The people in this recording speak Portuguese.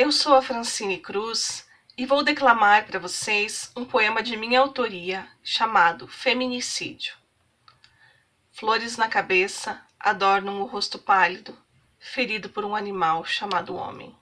Eu sou a Francine Cruz e vou declamar para vocês um poema de minha autoria chamado Feminicídio. Flores na cabeça adornam o rosto pálido, ferido por um animal chamado homem.